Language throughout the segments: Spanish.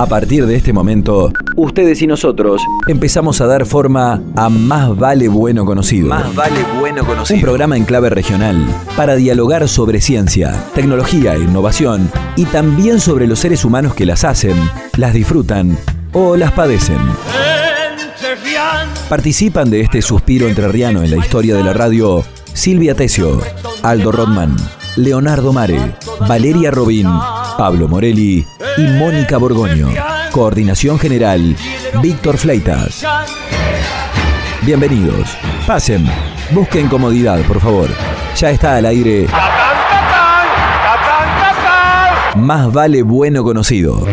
A partir de este momento, ustedes y nosotros empezamos a dar forma a Más Vale Bueno Conocido. Más vale bueno Un conocido. programa en clave regional para dialogar sobre ciencia, tecnología e innovación y también sobre los seres humanos que las hacen, las disfrutan o las padecen. Participan de este suspiro entrerriano en la historia de la radio Silvia Tesio, Aldo Rodman, Leonardo Mare, Valeria Robín, Pablo Morelli y Mónica Borgoño. Coordinación General, Víctor Fleitas. Bienvenidos. Pasen. Busquen comodidad, por favor. Ya está al aire. Más vale bueno conocido.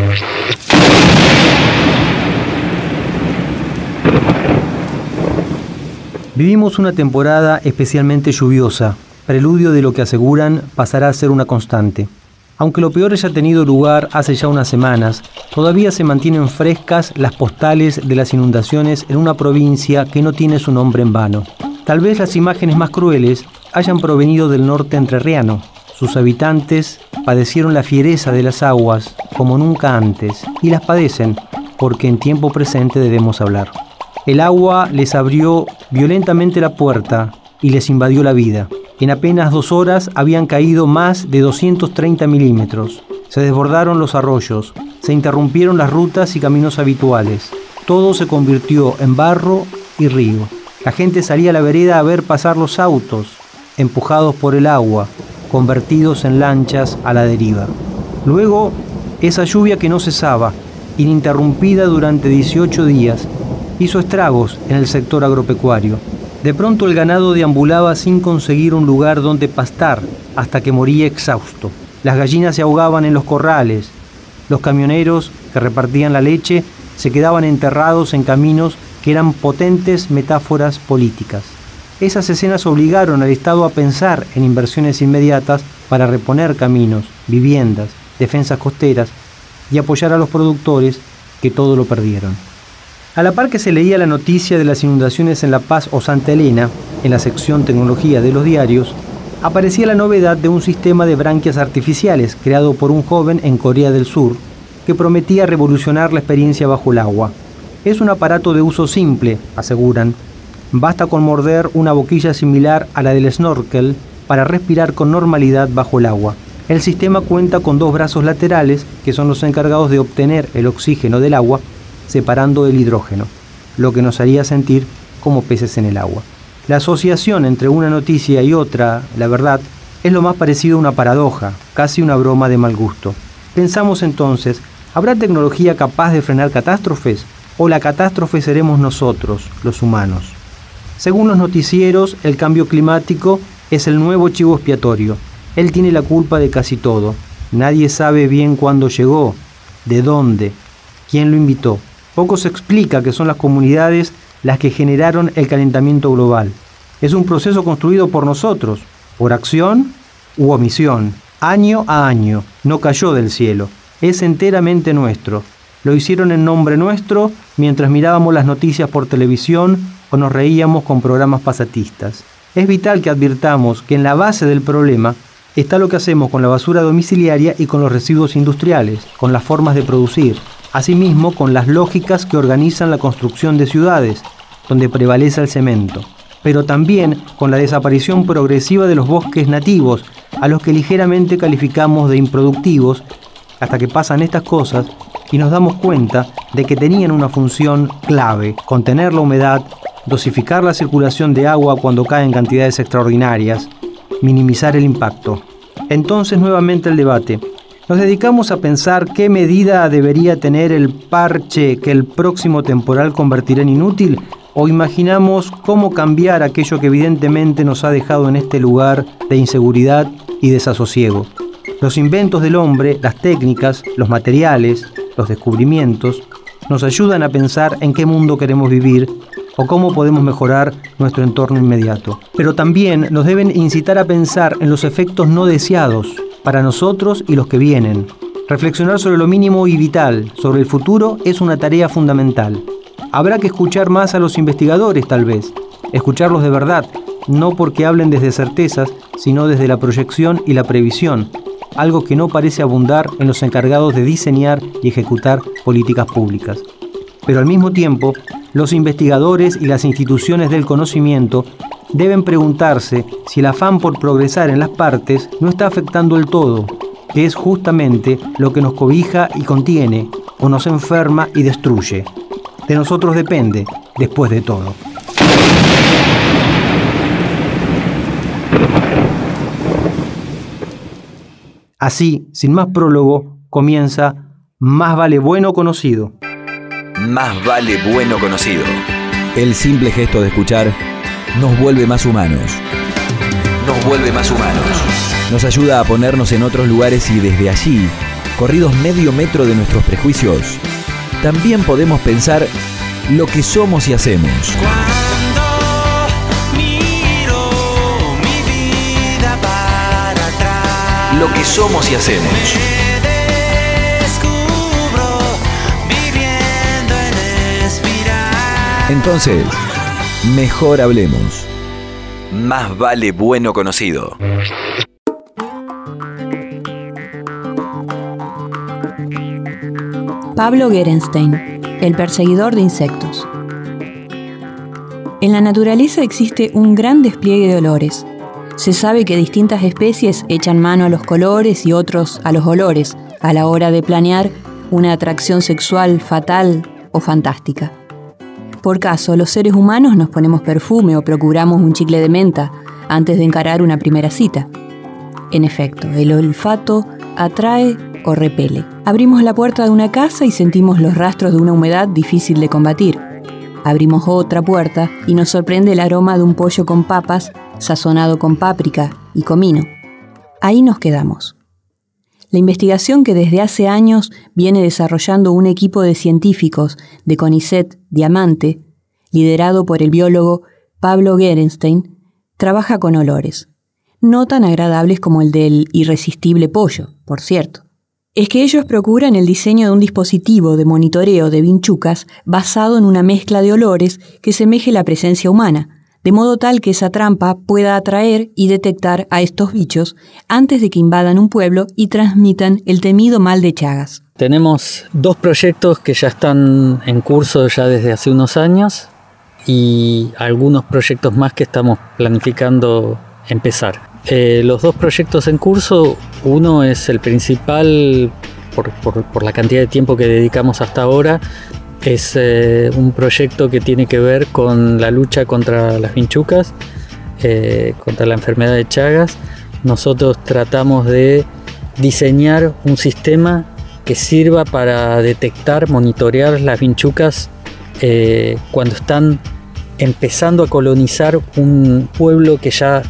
Vivimos una temporada especialmente lluviosa, preludio de lo que aseguran pasará a ser una constante. Aunque lo peor haya tenido lugar hace ya unas semanas, todavía se mantienen frescas las postales de las inundaciones en una provincia que no tiene su nombre en vano. Tal vez las imágenes más crueles hayan provenido del norte entrerriano. Sus habitantes padecieron la fiereza de las aguas como nunca antes y las padecen porque en tiempo presente debemos hablar. El agua les abrió violentamente la puerta y les invadió la vida. En apenas dos horas habían caído más de 230 milímetros. Se desbordaron los arroyos, se interrumpieron las rutas y caminos habituales. Todo se convirtió en barro y río. La gente salía a la vereda a ver pasar los autos, empujados por el agua, convertidos en lanchas a la deriva. Luego, esa lluvia que no cesaba, ininterrumpida durante 18 días, hizo estragos en el sector agropecuario. De pronto el ganado deambulaba sin conseguir un lugar donde pastar hasta que moría exhausto. Las gallinas se ahogaban en los corrales. Los camioneros que repartían la leche se quedaban enterrados en caminos que eran potentes metáforas políticas. Esas escenas obligaron al Estado a pensar en inversiones inmediatas para reponer caminos, viviendas, defensas costeras y apoyar a los productores que todo lo perdieron. A la par que se leía la noticia de las inundaciones en La Paz o Santa Elena, en la sección tecnología de los diarios, aparecía la novedad de un sistema de branquias artificiales creado por un joven en Corea del Sur que prometía revolucionar la experiencia bajo el agua. Es un aparato de uso simple, aseguran. Basta con morder una boquilla similar a la del snorkel para respirar con normalidad bajo el agua. El sistema cuenta con dos brazos laterales que son los encargados de obtener el oxígeno del agua separando el hidrógeno, lo que nos haría sentir como peces en el agua. La asociación entre una noticia y otra, la verdad, es lo más parecido a una paradoja, casi una broma de mal gusto. Pensamos entonces, ¿habrá tecnología capaz de frenar catástrofes? ¿O la catástrofe seremos nosotros, los humanos? Según los noticieros, el cambio climático es el nuevo chivo expiatorio. Él tiene la culpa de casi todo. Nadie sabe bien cuándo llegó, de dónde, quién lo invitó. Poco se explica que son las comunidades las que generaron el calentamiento global. Es un proceso construido por nosotros, por acción u omisión, año a año. No cayó del cielo, es enteramente nuestro. Lo hicieron en nombre nuestro mientras mirábamos las noticias por televisión o nos reíamos con programas pasatistas. Es vital que advirtamos que en la base del problema está lo que hacemos con la basura domiciliaria y con los residuos industriales, con las formas de producir, asimismo con las lógicas que organizan la construcción de ciudades, donde prevalece el cemento, pero también con la desaparición progresiva de los bosques nativos, a los que ligeramente calificamos de improductivos, hasta que pasan estas cosas y nos damos cuenta de que tenían una función clave, contener la humedad, dosificar la circulación de agua cuando cae en cantidades extraordinarias, minimizar el impacto. Entonces nuevamente el debate. Nos dedicamos a pensar qué medida debería tener el parche que el próximo temporal convertirá en inútil o imaginamos cómo cambiar aquello que evidentemente nos ha dejado en este lugar de inseguridad y desasosiego. Los inventos del hombre, las técnicas, los materiales, los descubrimientos, nos ayudan a pensar en qué mundo queremos vivir o cómo podemos mejorar nuestro entorno inmediato. Pero también nos deben incitar a pensar en los efectos no deseados para nosotros y los que vienen. Reflexionar sobre lo mínimo y vital, sobre el futuro, es una tarea fundamental. Habrá que escuchar más a los investigadores tal vez, escucharlos de verdad, no porque hablen desde certezas, sino desde la proyección y la previsión, algo que no parece abundar en los encargados de diseñar y ejecutar políticas públicas. Pero al mismo tiempo, los investigadores y las instituciones del conocimiento deben preguntarse si el afán por progresar en las partes no está afectando el todo, que es justamente lo que nos cobija y contiene, o nos enferma y destruye. De nosotros depende, después de todo. Así, sin más prólogo, comienza Más vale bueno conocido. Más vale bueno conocido. El simple gesto de escuchar nos vuelve más humanos. Nos vuelve más humanos. Nos ayuda a ponernos en otros lugares y desde allí, corridos medio metro de nuestros prejuicios, también podemos pensar lo que somos y hacemos. Cuando miro mi vida para atrás, lo que somos y hacemos. Entonces, mejor hablemos. Más vale bueno conocido. Pablo Gerenstein, el perseguidor de insectos. En la naturaleza existe un gran despliegue de olores. Se sabe que distintas especies echan mano a los colores y otros a los olores a la hora de planear una atracción sexual fatal o fantástica. Por caso, los seres humanos nos ponemos perfume o procuramos un chicle de menta antes de encarar una primera cita. En efecto, el olfato atrae o repele. Abrimos la puerta de una casa y sentimos los rastros de una humedad difícil de combatir. Abrimos otra puerta y nos sorprende el aroma de un pollo con papas sazonado con páprica y comino. Ahí nos quedamos. La investigación que desde hace años viene desarrollando un equipo de científicos de CONICET Diamante, liderado por el biólogo Pablo Gerenstein, trabaja con olores, no tan agradables como el del irresistible pollo, por cierto. Es que ellos procuran el diseño de un dispositivo de monitoreo de vinchucas basado en una mezcla de olores que semeje la presencia humana, de modo tal que esa trampa pueda atraer y detectar a estos bichos antes de que invadan un pueblo y transmitan el temido mal de Chagas. Tenemos dos proyectos que ya están en curso ya desde hace unos años y algunos proyectos más que estamos planificando empezar. Eh, los dos proyectos en curso, uno es el principal por, la cantidad de tiempo que dedicamos hasta ahora, es eh, un proyecto que tiene que ver con la lucha contra las vinchucas, eh, contra la enfermedad de Chagas. Nosotros tratamos de diseñar un sistema que sirva para detectar, monitorear las vinchucas cuando están empezando a colonizar un pueblo que ya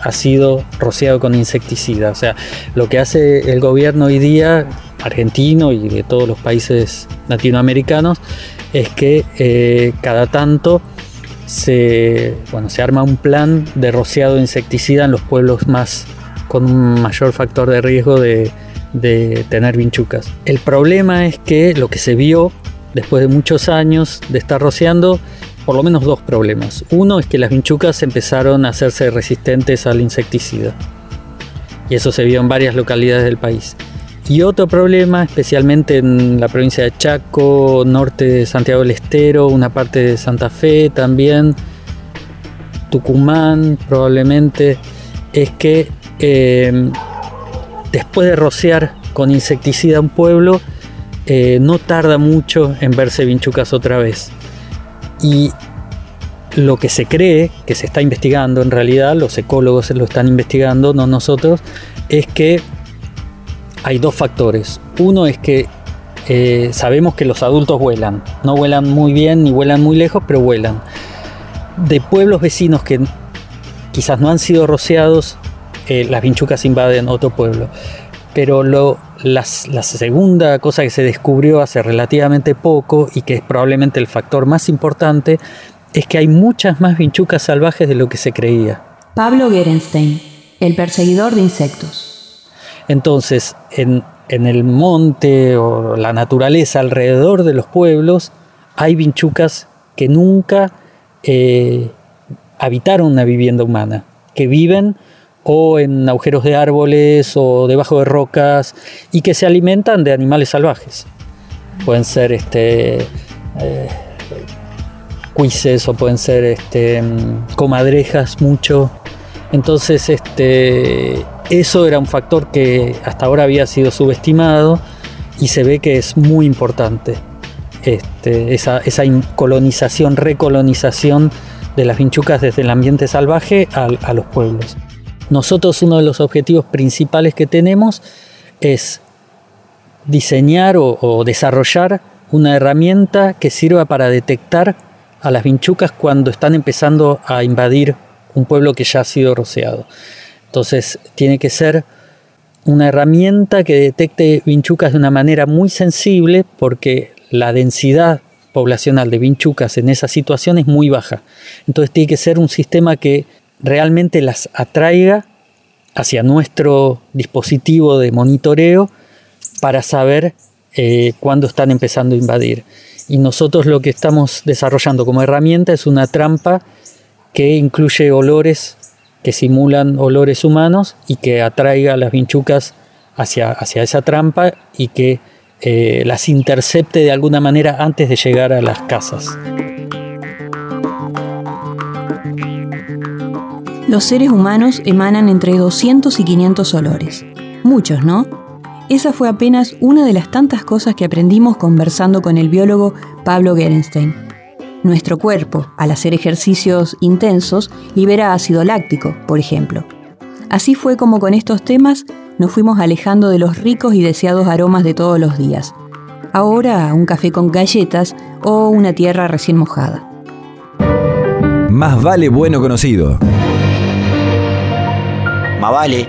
ha sido rociado con insecticida. O sea, lo que hace el gobierno hoy día, argentino y de todos los países latinoamericanos, es que eh, cada tanto se, bueno, se arma un plan de rociado de insecticida en los pueblos más con un mayor factor de riesgo de, de tener vinchucas. El problema es que lo que se vio después de muchos años de estar rociando por lo menos dos problemas. Uno es que las vinchucas empezaron a hacerse resistentes al insecticida. Y eso se vio en varias localidades del país. Y otro problema, especialmente en la provincia de Chaco, norte de Santiago del Estero, una parte de Santa Fe también, Tucumán probablemente, es que eh, después de rociar con insecticida un pueblo, eh, no tarda mucho en verse vinchucas otra vez. Y lo que se cree, que se está investigando en realidad, los ecólogos lo están investigando, no nosotros, es que hay dos factores. Uno es que eh, sabemos que los adultos vuelan, no vuelan muy bien ni vuelan muy lejos, pero vuelan. De pueblos vecinos que quizás no han sido rociados, eh, las vinchucas invaden otro pueblo. Pero lo, la segunda cosa que se descubrió hace relativamente poco y que es probablemente el factor más importante es que hay muchas más vinchucas salvajes de lo que se creía. Pablo Gerenstein, el perseguidor de insectos. Entonces, en, el monte o la naturaleza alrededor de los pueblos hay vinchucas que nunca eh, habitaron una vivienda humana, que viven o en agujeros de árboles o debajo de rocas y que se alimentan de animales salvajes. Pueden ser este, eh, cuises o pueden ser este, comadrejas mucho. Entonces este, eso era un factor que hasta ahora había sido subestimado y se ve que es muy importante. Este, esa, esa colonización, recolonización de las vinchucas desde el ambiente salvaje a, los pueblos. Nosotros uno de los objetivos principales que tenemos es diseñar o, desarrollar una herramienta que sirva para detectar a las vinchucas cuando están empezando a invadir un pueblo que ya ha sido rociado. Entonces tiene que ser una herramienta que detecte vinchucas de una manera muy sensible porque la densidad poblacional de vinchucas en esa situación es muy baja. Entonces tiene que ser un sistema que realmente las atraiga hacia nuestro dispositivo de monitoreo para saber eh, cuándo están empezando a invadir. Y nosotros lo que estamos desarrollando como herramienta es una trampa que incluye olores que simulan olores humanos y que atraiga a las vinchucas hacia, hacia esa trampa y que eh, las intercepte de alguna manera antes de llegar a las casas. Los seres humanos emanan entre 200 y 500 olores. Muchos, ¿no? Esa fue apenas una de las tantas cosas que aprendimos conversando con el biólogo Pablo Gerenstein. Nuestro cuerpo, al hacer ejercicios intensos, libera ácido láctico, por ejemplo. Así fue como con estos temas nos fuimos alejando de los ricos y deseados aromas de todos los días. Ahora un café con galletas o una tierra recién mojada. Más vale bueno conocido. Más vale.